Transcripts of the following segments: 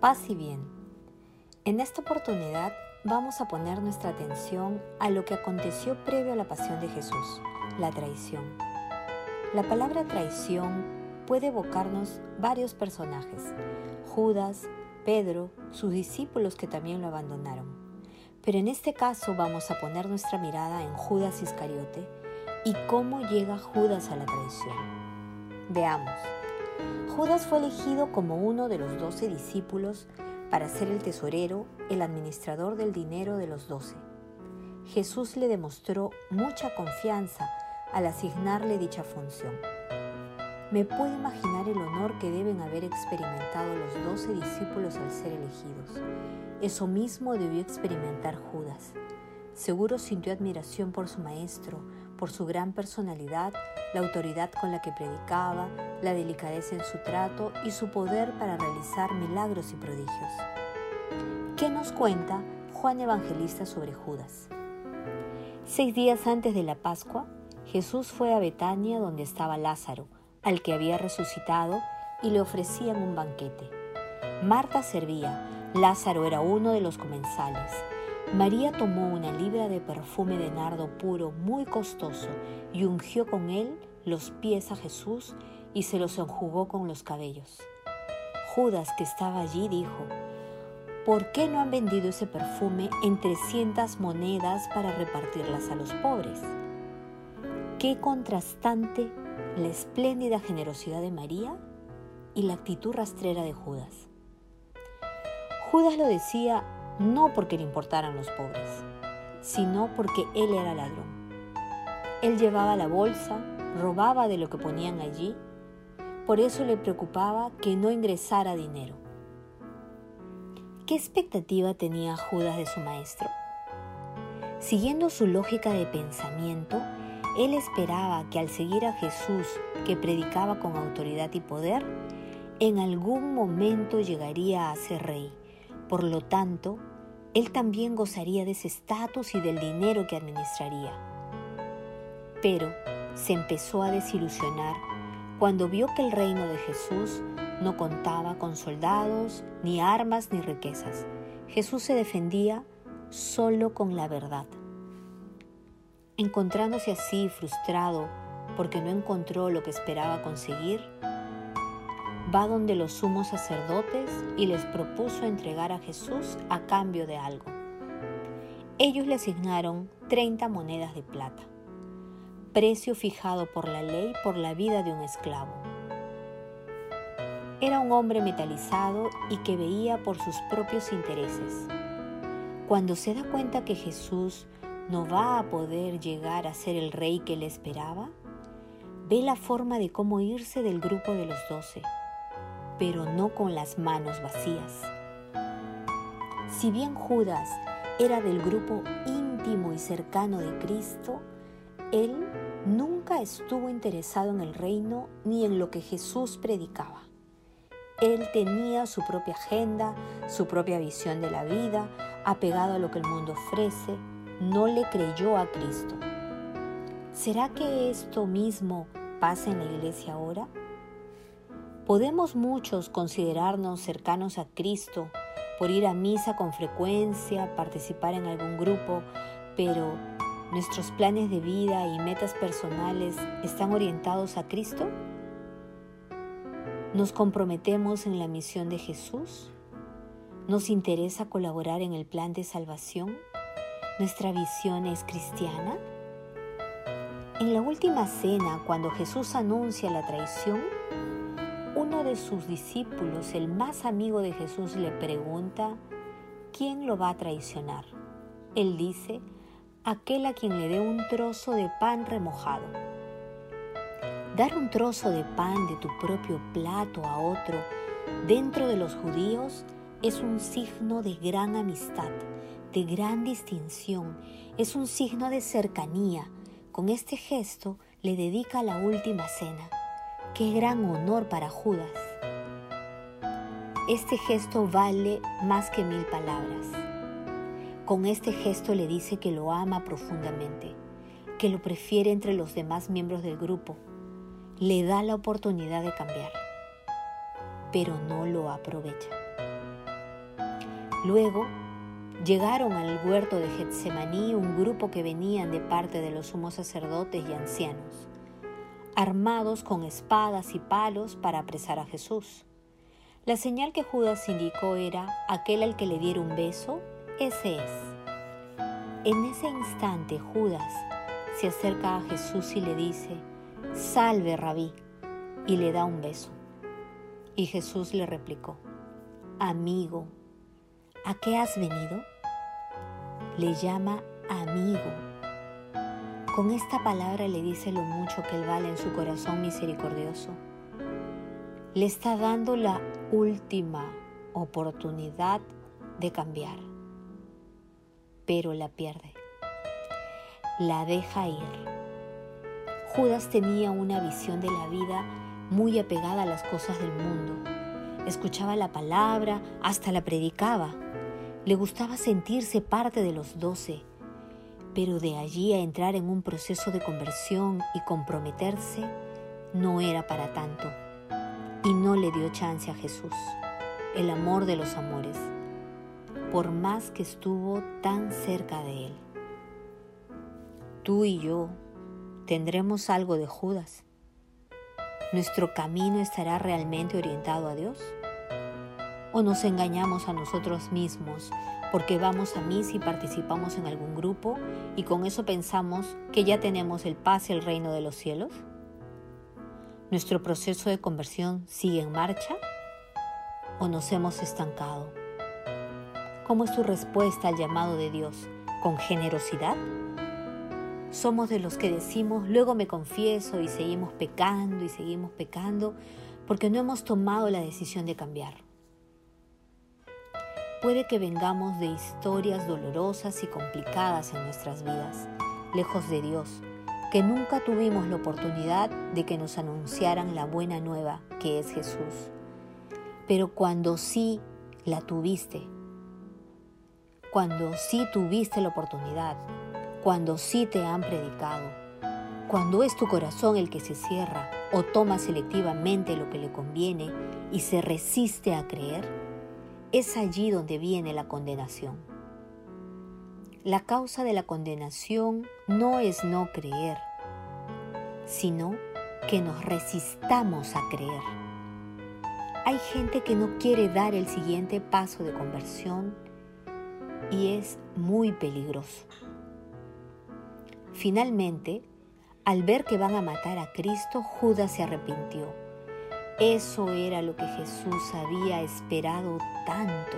Paz y bien. En esta oportunidad vamos a poner nuestra atención a lo que aconteció previo a la pasión de Jesús, la traición. La palabra traición puede evocarnos varios personajes, Judas, Pedro, sus discípulos que también lo abandonaron. Pero en este caso vamos a poner nuestra mirada en Judas Iscariote y cómo llega Judas a la traición. Veamos. Judas fue elegido como uno de los doce discípulos para ser el tesorero, el administrador del dinero de los doce. Jesús le demostró mucha confianza al asignarle dicha función. Me puedo imaginar el honor que deben haber experimentado los doce discípulos al ser elegidos. Eso mismo debió experimentar Judas. Seguro sintió admiración por su maestro, por su gran personalidad, la autoridad con la que predicaba, la delicadeza en su trato y su poder para realizar milagros y prodigios. ¿Qué nos cuenta Juan Evangelista sobre Judas? Seis días antes de la Pascua, Jesús fue a Betania donde estaba Lázaro, al que había resucitado, y le ofrecían un banquete. Marta servía, Lázaro era uno de los comensales. María tomó una libra de perfume de nardo puro muy costoso y ungió con él los pies a Jesús y se los enjugó con los cabellos. Judas, que estaba allí, dijo, ¿por qué no han vendido ese perfume en trescientas monedas para repartirlas a los pobres? Qué contrastante la espléndida generosidad de María y la actitud rastrera de Judas. Judas lo decía no porque le importaran los pobres, sino porque él era ladrón. Él llevaba la bolsa, robaba de lo que ponían allí, por eso le preocupaba que no ingresara dinero. ¿Qué expectativa tenía Judas de su maestro? Siguiendo su lógica de pensamiento, él esperaba que al seguir a Jesús, que predicaba con autoridad y poder, en algún momento llegaría a ser rey. Por lo tanto, él también gozaría de ese estatus y del dinero que administraría. Pero se empezó a desilusionar cuando vio que el reino de Jesús no contaba con soldados, ni armas, ni riquezas. Jesús se defendía solo con la verdad. Encontrándose así frustrado porque no encontró lo que esperaba conseguir, va donde los sumos sacerdotes y les propuso entregar a Jesús a cambio de algo. Ellos le asignaron 30 monedas de plata, precio fijado por la ley por la vida de un esclavo. Era un hombre metalizado y que veía por sus propios intereses. Cuando se da cuenta que Jesús no va a poder llegar a ser el rey que le esperaba, ve la forma de cómo irse del grupo de los doce pero no con las manos vacías. Si bien Judas era del grupo íntimo y cercano de Cristo, él nunca estuvo interesado en el reino ni en lo que Jesús predicaba. Él tenía su propia agenda, su propia visión de la vida, apegado a lo que el mundo ofrece, no le creyó a Cristo. ¿Será que esto mismo pasa en la iglesia ahora? Podemos muchos considerarnos cercanos a Cristo por ir a misa con frecuencia, participar en algún grupo, pero ¿nuestros planes de vida y metas personales están orientados a Cristo? ¿Nos comprometemos en la misión de Jesús? ¿Nos interesa colaborar en el plan de salvación? ¿Nuestra visión es cristiana? En la última cena, cuando Jesús anuncia la traición, de sus discípulos, el más amigo de Jesús, le pregunta, ¿quién lo va a traicionar? Él dice, aquel a quien le dé un trozo de pan remojado. Dar un trozo de pan de tu propio plato a otro dentro de los judíos es un signo de gran amistad, de gran distinción, es un signo de cercanía. Con este gesto le dedica la última cena. Qué gran honor para Judas. Este gesto vale más que mil palabras. Con este gesto le dice que lo ama profundamente, que lo prefiere entre los demás miembros del grupo. Le da la oportunidad de cambiar, pero no lo aprovecha. Luego llegaron al huerto de Getsemaní un grupo que venían de parte de los sumos sacerdotes y ancianos, armados con espadas y palos para apresar a Jesús. La señal que Judas indicó era aquel al que le diera un beso, ese es. En ese instante Judas se acerca a Jesús y le dice, Salve, rabí, y le da un beso. Y Jesús le replicó, Amigo, ¿a qué has venido? Le llama amigo. Con esta palabra le dice lo mucho que él vale en su corazón misericordioso. Le está dando la última oportunidad de cambiar, pero la pierde. La deja ir. Judas tenía una visión de la vida muy apegada a las cosas del mundo. Escuchaba la palabra, hasta la predicaba. Le gustaba sentirse parte de los doce, pero de allí a entrar en un proceso de conversión y comprometerse no era para tanto. Y no le dio chance a Jesús, el amor de los amores, por más que estuvo tan cerca de él. Tú y yo tendremos algo de Judas ¿Nuestro camino estará realmente orientado a Dios? ¿O nos engañamos a nosotros mismos porque vamos a misa y participamos en algún grupo y con eso pensamos que ya tenemos el paz y el reino de los cielos? ¿Nuestro proceso de conversión sigue en marcha o nos hemos estancado? ¿Cómo es tu respuesta al llamado de Dios? ¿Con generosidad? Somos de los que decimos, luego me confieso y seguimos pecando y seguimos pecando porque no hemos tomado la decisión de cambiar. Puede que vengamos de historias dolorosas y complicadas en nuestras vidas, lejos de Dios, que nunca tuvimos la oportunidad de que nos anunciaran la buena nueva que es Jesús. Pero cuando sí la tuviste, cuando sí tuviste la oportunidad, cuando sí te han predicado, cuando es tu corazón el que se cierra o toma selectivamente lo que le conviene y se resiste a creer, es allí donde viene la condenación. La causa de la condenación no es no creer, sino que nos resistamos a creer. Hay gente que no quiere dar el siguiente paso de conversión y es muy peligroso. Finalmente, al ver que van a matar a Cristo, Judas se arrepintió. Eso era lo que Jesús había esperado tanto.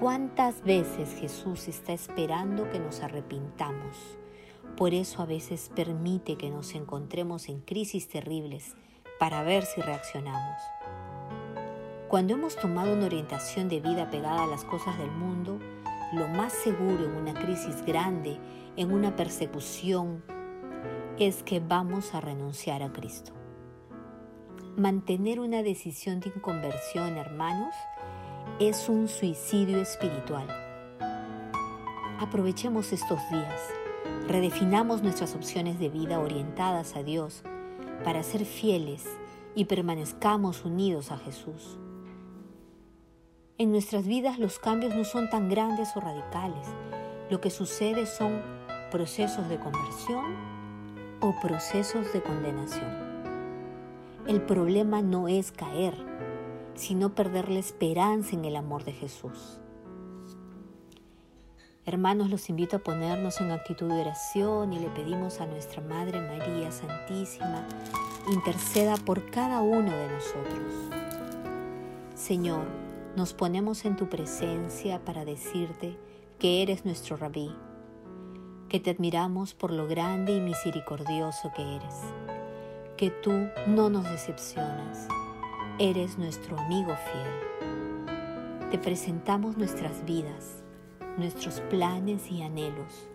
¿Cuántas veces Jesús está esperando que nos arrepintamos? Por eso a veces permite que nos encontremos en crisis terribles para ver si reaccionamos. Cuando hemos tomado una orientación de vida pegada a las cosas del mundo, lo más seguro en una crisis grande en una persecución es que vamos a renunciar a Cristo. Mantener una decisión de inconversión, hermanos, es un suicidio espiritual. Aprovechemos estos días, redefinamos nuestras opciones de vida orientadas a Dios para ser fieles y permanezcamos unidos a Jesús. En nuestras vidas los cambios no son tan grandes o radicales. Lo que sucede son procesos de conversión o procesos de condenación. El problema no es caer, sino perder la esperanza en el amor de Jesús. Hermanos, los invito a ponernos en actitud de oración y le pedimos a nuestra Madre María Santísima, interceda por cada uno de nosotros. Señor, nos ponemos en tu presencia para decirte que eres nuestro rabí que te admiramos por lo grande y misericordioso que eres, que tú no nos decepcionas, eres nuestro amigo fiel. Te presentamos nuestras vidas, nuestros planes y anhelos,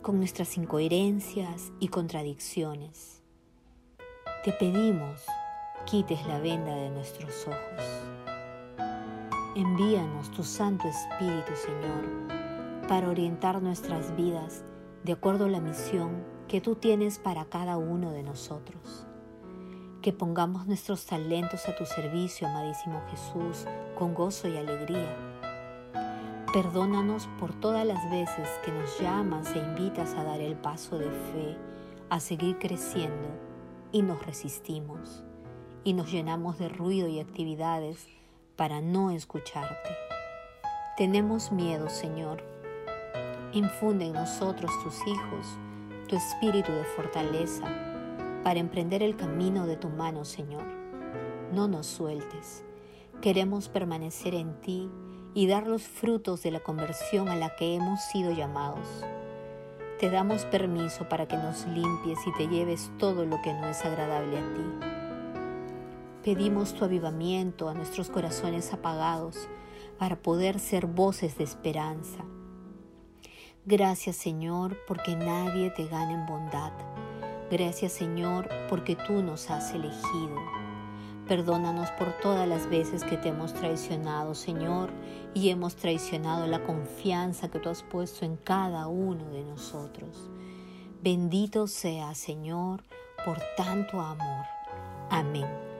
con nuestras incoherencias y contradicciones. Te pedimos quites la venda de nuestros ojos. Envíanos tu Santo Espíritu, Señor, para orientar nuestras vidas de acuerdo a la misión que tú tienes para cada uno de nosotros. Que pongamos nuestros talentos a tu servicio, amadísimo Jesús, con gozo y alegría, Perdónanos por todas las veces que nos llamas e invitas a dar el paso de fe, a seguir creciendo y nos resistimos y nos llenamos de ruido y actividades para no escucharte. Tenemos miedo, Señor. Infunde en nosotros, tus hijos, tu espíritu de fortaleza para emprender el camino de tu mano, Señor. No nos sueltes. Queremos permanecer en ti y dar los frutos de la conversión a la que hemos sido llamados. Te damos permiso para que nos limpies y te lleves todo lo que no es agradable a ti. Pedimos tu avivamiento a nuestros corazones apagados para poder ser voces de esperanza. Gracias Señor porque nadie te gana en bondad. Gracias Señor porque tú nos has elegido. Perdónanos por todas las veces que te hemos traicionado, Señor, y hemos traicionado la confianza que tú has puesto en cada uno de nosotros. Bendito sea, Señor, por tanto amor. Amén.